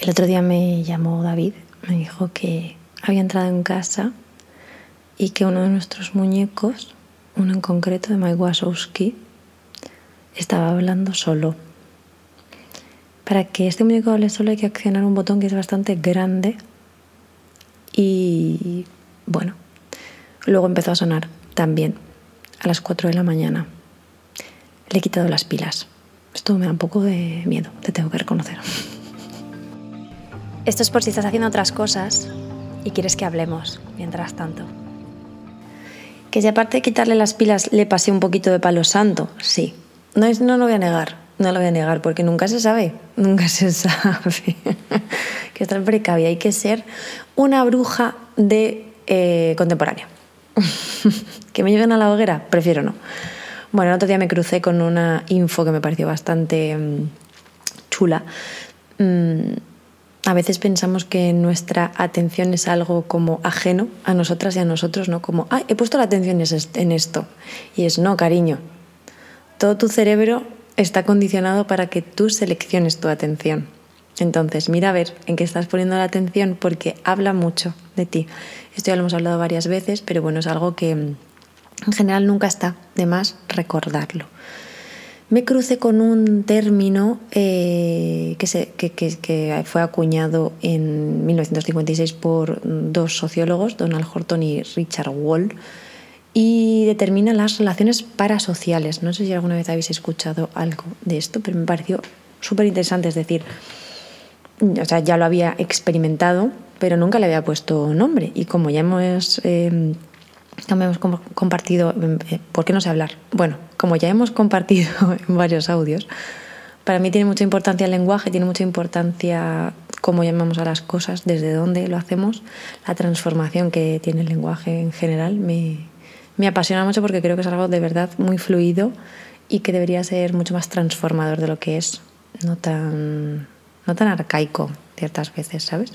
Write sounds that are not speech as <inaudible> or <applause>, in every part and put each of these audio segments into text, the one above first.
El otro día me llamó David, me dijo que había entrado en casa y que uno de nuestros muñecos, uno en concreto de Mike Wazowski, estaba hablando solo. Para que este muñeco hable solo hay que accionar un botón que es bastante grande y bueno, luego empezó a sonar también a las 4 de la mañana. Le he quitado las pilas. Esto me da un poco de miedo, te tengo que reconocer. Esto es por si estás haciendo otras cosas y quieres que hablemos mientras tanto. Que si aparte de quitarle las pilas le pasé un poquito de palo santo, sí. No, no lo voy a negar, no lo voy a negar, porque nunca se sabe, <laughs> nunca se sabe. <laughs> que estar precavia, hay que ser una bruja de eh, contemporánea. <laughs> que me lleven a la hoguera, prefiero no. Bueno, el otro día me crucé con una info que me pareció bastante mm, chula. Mm, a veces pensamos que nuestra atención es algo como ajeno a nosotras y a nosotros, ¿no? Como, ay, he puesto la atención en esto. Y es, no, cariño. Todo tu cerebro está condicionado para que tú selecciones tu atención. Entonces, mira a ver en qué estás poniendo la atención porque habla mucho de ti. Esto ya lo hemos hablado varias veces, pero bueno, es algo que en general nunca está de más recordarlo me crucé con un término eh, que, se, que, fue acuñado en 1956 por dos sociólogos, Donald Horton y Richard Wall, y determina las relaciones parasociales. No sé si alguna vez habéis escuchado algo de esto, pero me pareció súper interesante. Es decir, o sea, ya lo había experimentado, pero nunca le había puesto nombre. Y como ya hemos eh, hemos compartido, eh, ¿por qué no sé hablar? Bueno, como ya hemos compartido <laughs> en varios audios, para mí tiene mucha importancia el lenguaje, tiene mucha importancia cómo llamamos a las cosas, desde dónde lo hacemos, la transformación que tiene el lenguaje en general. Me, me apasiona mucho porque creo que es algo de verdad muy fluido y que debería ser mucho más transformador de lo que es, no tan, no tan arcaico ciertas veces, ¿sabes?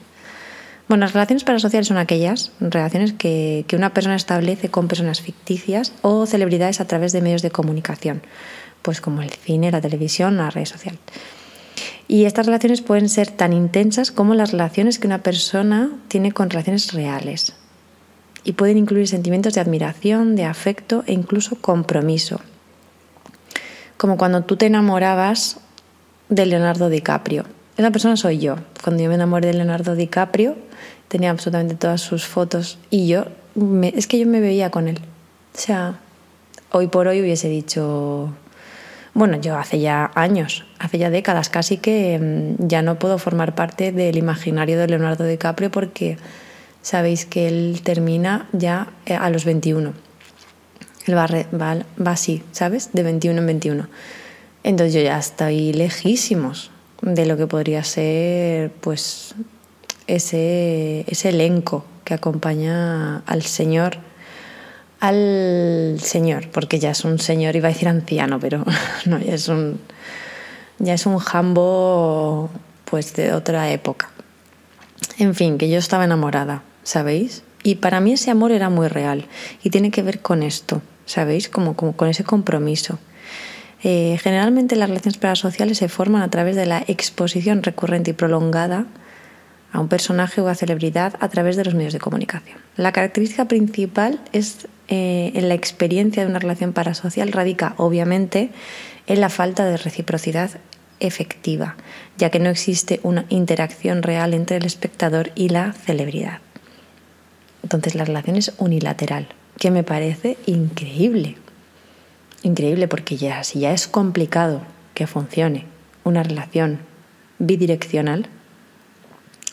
Bueno, las relaciones parasociales son aquellas relaciones que, una persona establece con personas ficticias o celebridades a través de medios de comunicación, pues como el cine, la televisión, la red social. Y estas relaciones pueden ser tan intensas como las relaciones que una persona tiene con relaciones reales. Y pueden incluir sentimientos de admiración, de afecto e incluso compromiso. Como cuando tú te enamorabas de Leonardo DiCaprio. Esa persona soy yo. Cuando yo me enamoré de Leonardo DiCaprio, tenía absolutamente todas sus fotos y yo, es que yo me veía con él. O sea, hoy por hoy hubiese dicho, bueno, yo hace ya años, hace ya décadas casi que mm, ya no puedo formar parte del imaginario de Leonardo DiCaprio porque sabéis que él termina ya eh, a los 21. Él va, va, va así, ¿sabes? De 21 en 21. Entonces yo ya estoy lejísimos de lo que podría ser pues ese, ese elenco que acompaña al Señor, al Señor, porque ya es un señor, iba a decir anciano, pero <laughs> no, ya es un, ya es un jambo pues de otra época. En fin, que yo estaba enamorada, ¿sabéis? Y para mí ese amor era muy real y tiene que ver con esto, ¿sabéis? Como, como con ese compromiso. Eh, generalmente las relaciones parasociales se forman a través de la exposición recurrente y prolongada a un personaje o a celebridad a través de los medios de comunicación. La característica principal es eh, en la experiencia de una relación parasocial radica obviamente en la falta de reciprocidad efectiva, ya que no existe una interacción real entre el espectador y la celebridad. Entonces la relación es unilateral, que me parece increíble. Increíble porque ya si ya es complicado que funcione una relación bidireccional,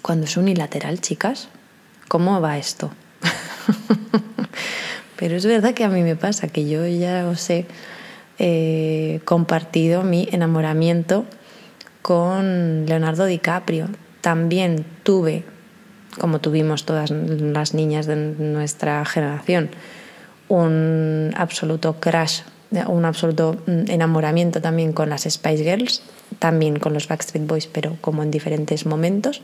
cuando es unilateral, chicas, ¿cómo va esto? <laughs> Pero es verdad que a mí me pasa, que yo ya os he eh, compartido mi enamoramiento con Leonardo DiCaprio. También tuve, como tuvimos todas las niñas de nuestra generación, un absoluto crash, un absoluto mm, enamoramiento también con las Spice Girls, también con los Backstreet Boys, pero como en diferentes momentos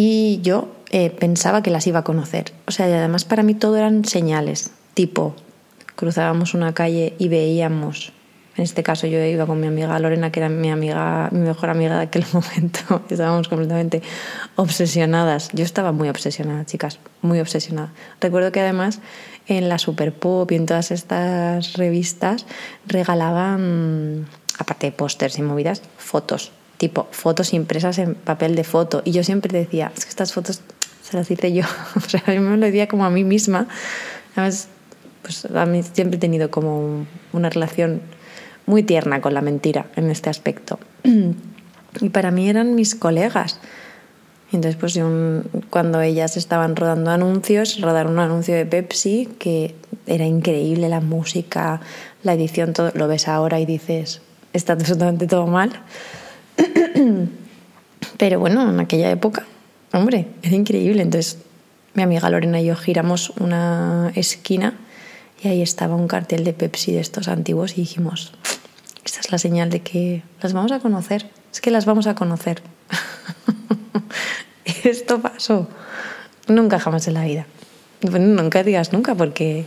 y yo eh, pensaba que las iba a conocer. O sea, además para mí todo eran señales, tipo, cruzábamos una calle y veíamos En este caso yo iba con mi amiga Lorena, que era mi amiga, mi mejor amiga de aquel <laughs> momento. Estábamos completamente obsesionadas. Yo estaba muy obsesionada, chicas, muy obsesionada. Recuerdo que además en la Super Pop y en todas estas revistas regalaban, aparte de pósters y movidas, fotos. Tipo, fotos impresas en papel de foto. Y yo siempre decía, es que estas fotos se las hice yo. <laughs> o sea, yo me lo decía como a mí misma. Además, pues a mí siempre he tenido como una relación muy tierna con la mentira en este aspecto. <clears throat> Y para mí eran mis colegas. Entonces, pues cuando ellas estaban rodando anuncios, rodaron un anuncio de Pepsi que era increíble, la música, la edición, todo, lo ves ahora y dices, está absolutamente todo mal. <clears throat> Pero bueno, en aquella época, hombre, era increíble. Entonces, mi amiga Lorena y yo giramos una esquina y ahí estaba un cartel de Pepsi de estos antiguos y dijimos, es la señal de que las vamos a conocer, es que las vamos a conocer. <laughs> esto pasó. Nunca jamás en la vida. nunca digas nunca, porque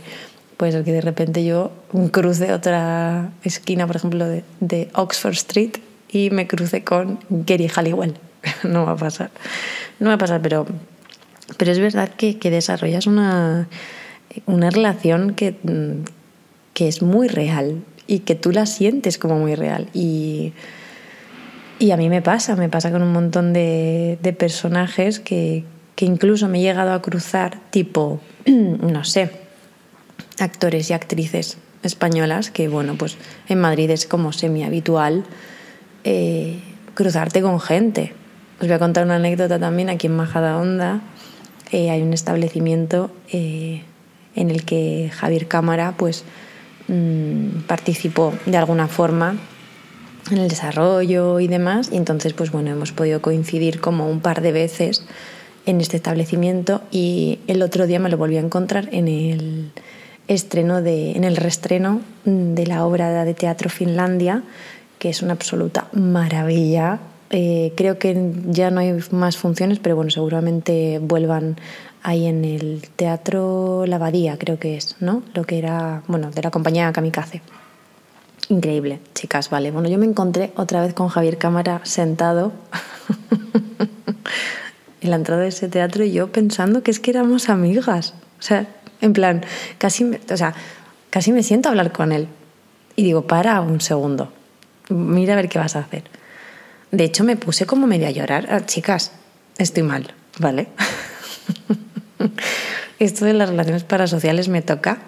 puede ser que de repente yo cruce otra esquina, por ejemplo, de, de Oxford Street y me cruce con Gary Halliwell. <laughs> no va a pasar. No va a pasar, pero, pero es verdad que, que desarrollas una una relación que, que es muy real y que tú la sientes como muy real. Y, y a mí me pasa, me pasa con un montón de, de personajes que, que, incluso me he llegado a cruzar, tipo, <clears throat> no sé, actores y actrices españolas, que bueno, pues en Madrid es como semi habitual eh, cruzarte con gente. Os voy a contar una anécdota también aquí en Majada Honda. Eh, hay un establecimiento eh, en el que Javier Cámara pues, mm, participó de alguna forma en el desarrollo y demás. Y entonces, pues bueno, hemos podido coincidir como un par de veces en este establecimiento y el otro día me lo volví a encontrar en el estreno de, en el reestreno de la obra de teatro Finlandia, que es una absoluta maravilla. Eh, creo que ya no hay más funciones, pero bueno, seguramente vuelvan ahí en el Teatro La creo que es, ¿no? Lo que era, bueno, de la compañía Kamikaze. Increíble, chicas, vale. Bueno, yo me encontré otra vez con Javier Cámara sentado <laughs> en la entrada de ese teatro y yo pensando que es que éramos amigas. O sea, en plan, casi, o sea, casi me siento a hablar con él. Y digo, para un segundo, mira a ver qué vas a hacer. De hecho, me puse como medio a llorar. Ah, chicas, estoy mal, ¿vale? <laughs> <laughs> Esto de las relaciones parasociales me toca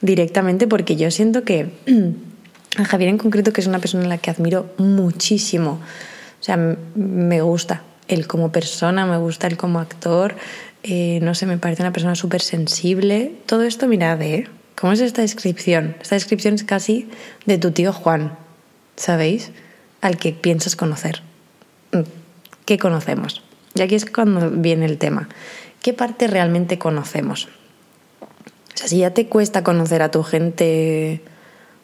directamente porque yo siento que <clears throat> a Javier en concreto, que es una persona a la que admiro muchísimo, o sea, me gusta él como persona, me gusta él como actor, eh, no sé, me parece una persona súper sensible. Todo esto, mirad, ¿eh? ¿Cómo es esta descripción? Esta descripción es casi de tu tío Juan, ¿sabéis? Al que piensas conocer. Mm, ¿Qué conocemos? Y aquí es cuando viene el tema. ¿Qué parte realmente conocemos? O sea, si ya te cuesta conocer a tu gente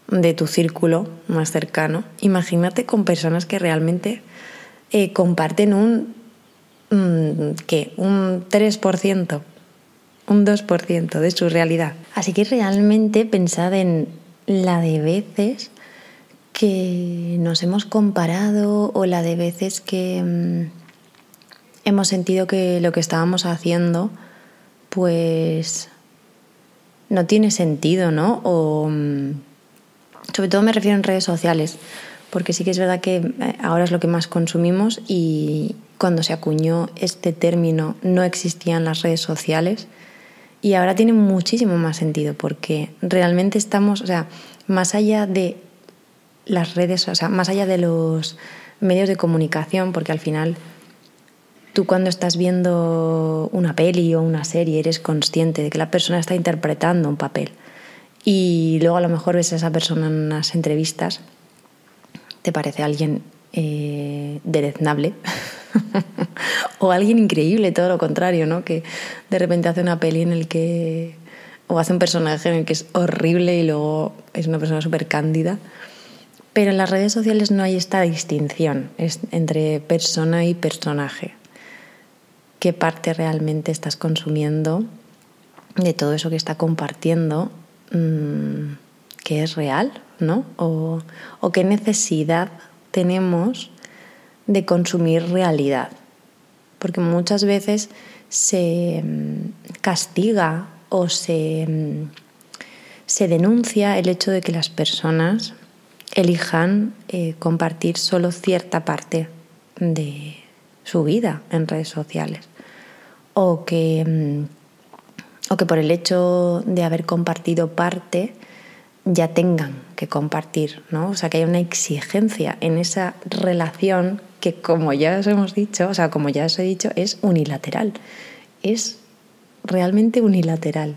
de tu círculo más cercano, imagínate con personas que realmente eh, comparten un, mm, ¿qué? un 3%, un 2% de su realidad. Así que realmente pensad en la de veces que nos hemos comparado o la de veces que... Hemos sentido que lo que estábamos haciendo pues no tiene sentido, ¿no? O mm, sobre todo me refiero en redes sociales, porque sí que es verdad que eh, ahora es lo que más consumimos y cuando se acuñó este término no existían las redes sociales y ahora tiene muchísimo más sentido porque realmente estamos, o sea, más allá de las redes, o sea, más allá de los medios de comunicación, porque al final Tú cuando estás viendo una peli o una serie eres consciente de que la persona está interpretando un papel y luego a lo mejor ves a esa persona en unas entrevistas, te parece alguien eh, <laughs> o alguien increíble, todo lo contrario, ¿no? Que de repente hace una peli en el que o hace un personaje en el que es horrible y luego es una persona súper cándida. Pero en las redes sociales no hay esta distinción entre persona y personaje qué parte realmente estás consumiendo de todo eso que está compartiendo mm, que es real, ¿no? O, o qué necesidad tenemos de consumir realidad. Porque muchas veces se mm, castiga o se, mm, se denuncia el hecho de que las personas elijan eh, compartir solo cierta parte de su vida en redes sociales o que, mm, o que por el hecho de haber compartido parte ya tengan que compartir, ¿no? O sea, que hay una exigencia en esa relación que, como ya os hemos dicho, o sea, como ya os he dicho, es unilateral. Es realmente unilateral.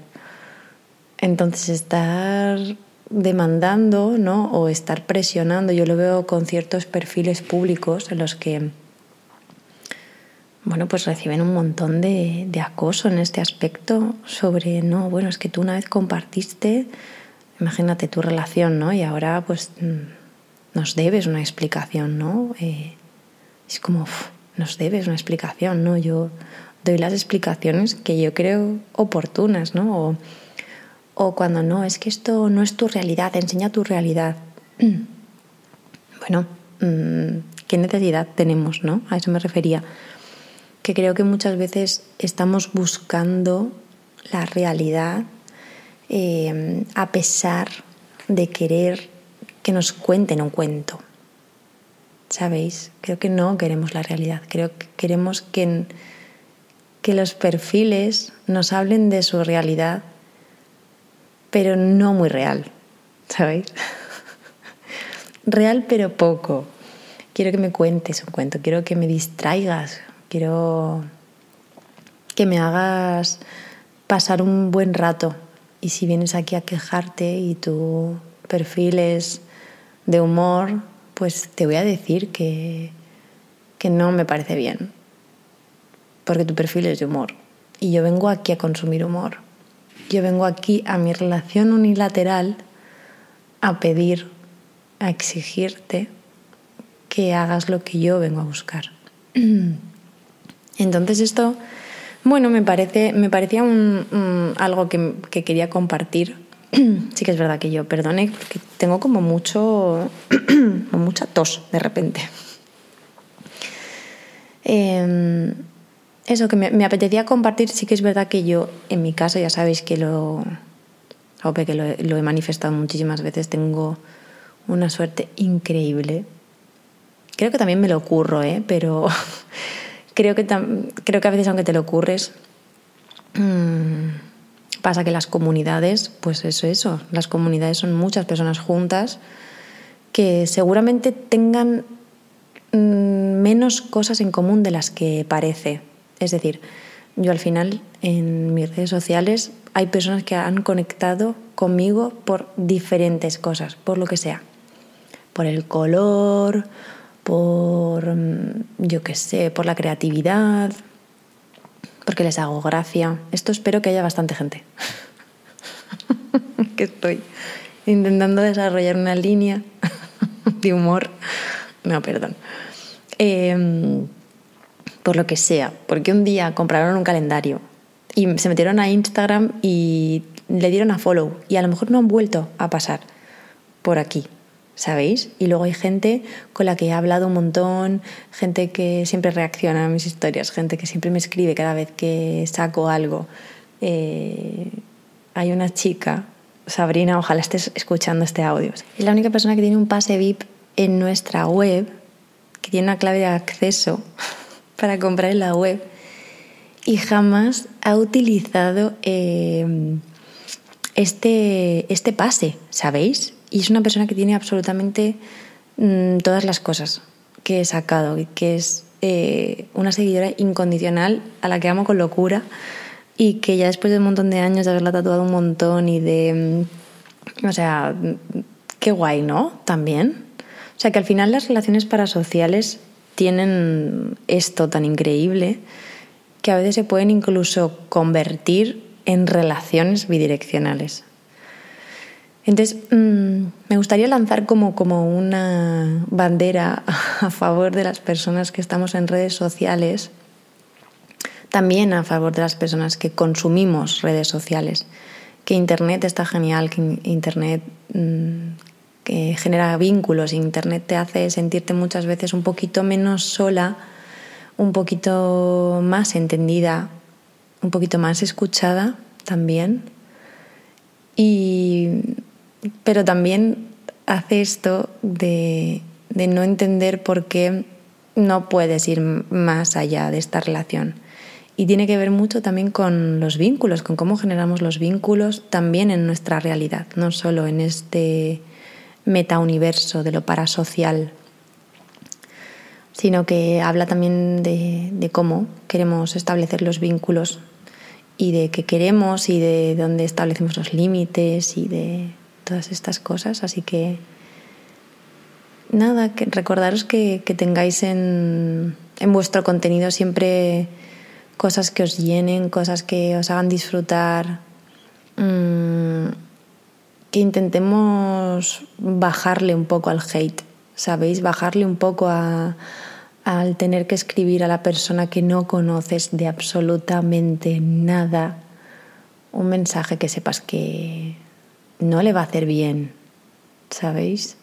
Entonces, estar demandando, ¿no? O estar presionando, yo lo veo con ciertos perfiles públicos en los que bueno, pues reciben un montón de, acoso en este aspecto sobre, no, bueno, es que tú una vez compartiste imagínate tu relación, ¿no? Y ahora pues mm, nos debes una explicación, ¿no? Eh, es como, nos debes una explicación, ¿no? Yo doy las explicaciones que yo creo oportunas, ¿no? O, o cuando no, es que esto no es tu realidad, enseña tu realidad. <clears throat> bueno, mm, ¿qué necesidad tenemos, ¿no? A eso me refería. Que creo que muchas veces estamos buscando la realidad Em, a pesar de querer que nos cuenten un cuento. ¿Sabéis? Creo que no queremos la realidad, creo que queremos que, que los perfiles nos hablen de su realidad, pero no muy real, ¿sabéis? <laughs> real pero poco. Quiero que me cuentes un cuento, quiero que me distraigas, quiero que me hagas pasar un buen rato y si vienes aquí a quejarte y tu perfil es de humor, pues te voy a decir que, que no me parece bien. Porque tu perfil es de humor. Y yo vengo aquí a consumir humor. Yo vengo aquí a mi relación unilateral a pedir, a exigirte que hagas lo que yo vengo a buscar. <clears throat> Entonces esto bueno, me, parece, me parecía un, algo que, quería compartir. <clears throat> sí que es verdad que yo, perdone, porque tengo como mucho, <clears throat> mucha tos de repente. Em, eso que me, apetecía compartir, sí que es verdad que yo, en mi caso, ya sabéis que lo, que lo, lo he manifestado muchísimas veces, tengo una suerte increíble. Creo que también me lo ocurro, ¿eh? pero <laughs> Creo que, creo que a veces, aunque te lo ocurres, mm, pasa que las comunidades, pues eso, eso, las comunidades son muchas personas juntas que seguramente tengan mm, menos cosas en común de las que parece. Es decir, yo al final en mis redes sociales hay personas que han conectado conmigo por diferentes cosas, por lo que sea. Por el color, por, mm, yo qué sé, por la creatividad, porque les hago gracia. Esto espero que haya bastante gente. <laughs> que estoy intentando desarrollar una línea <laughs> de humor. No, perdón. Em, por lo que sea, porque un día compraron un calendario y se metieron a Instagram y le dieron a follow y a lo mejor no han vuelto a pasar por aquí. ¿Sabéis? Y luego hay gente con la que he hablado un montón, gente que siempre reacciona a mis historias, gente que siempre me escribe cada vez que saco algo. Eh, hay una chica, Sabrina, ojalá estés escuchando este audio. Es la única persona que tiene un pase VIP en nuestra web, que tiene una clave de acceso <laughs> para comprar en la web y jamás ha utilizado eh, este, este pase, ¿sabéis? Y es una persona que tiene absolutamente mm, todas las cosas que he sacado que es eh, una seguidora incondicional a la que amo con locura y que ya después de un montón de años de haberla tatuado un montón y de... Mm, o sea, qué guay, ¿no? También. O sea, que al final las relaciones parasociales tienen esto tan increíble que a veces se pueden incluso convertir en relaciones bidireccionales. Entonces, mm, me gustaría lanzar como, como una bandera a favor de las personas que estamos en redes sociales, también a favor de las personas que consumimos redes sociales, que Internet está genial, que Internet mm, que genera vínculos, Internet te hace sentirte muchas veces un poquito menos sola, un poquito más entendida, un poquito más escuchada también. Y, pero también hace esto de, no entender por qué no puedes ir más allá de esta relación. Y tiene que ver mucho también con los vínculos, con cómo generamos los vínculos también en nuestra realidad, no solo en este metauniverso de lo parasocial, sino que habla también de cómo queremos establecer los vínculos y de qué queremos y de dónde establecemos los límites y de todas estas cosas. Así que nada, que recordaros que, tengáis en, en, vuestro contenido siempre cosas que os llenen, cosas que os hagan disfrutar, mmm, que intentemos bajarle un poco al hate, ¿sabéis? Bajarle un poco a, al tener que escribir a la persona que no conoces de absolutamente nada un mensaje que sepas que no le va a hacer bien, ¿sabéis?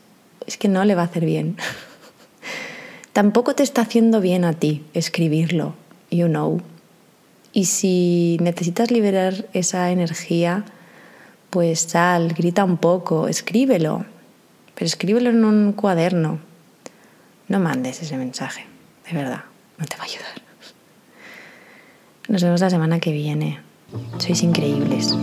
Es que no le va a hacer bien. <laughs> Tampoco te está haciendo bien a ti escribirlo, you know. Y si necesitas liberar esa energía, pues sal, grita un poco, escríbelo, pero escríbelo en un cuaderno. No mandes ese mensaje, de verdad, no te va a ayudar. Nos vemos la semana que viene. Sois increíbles.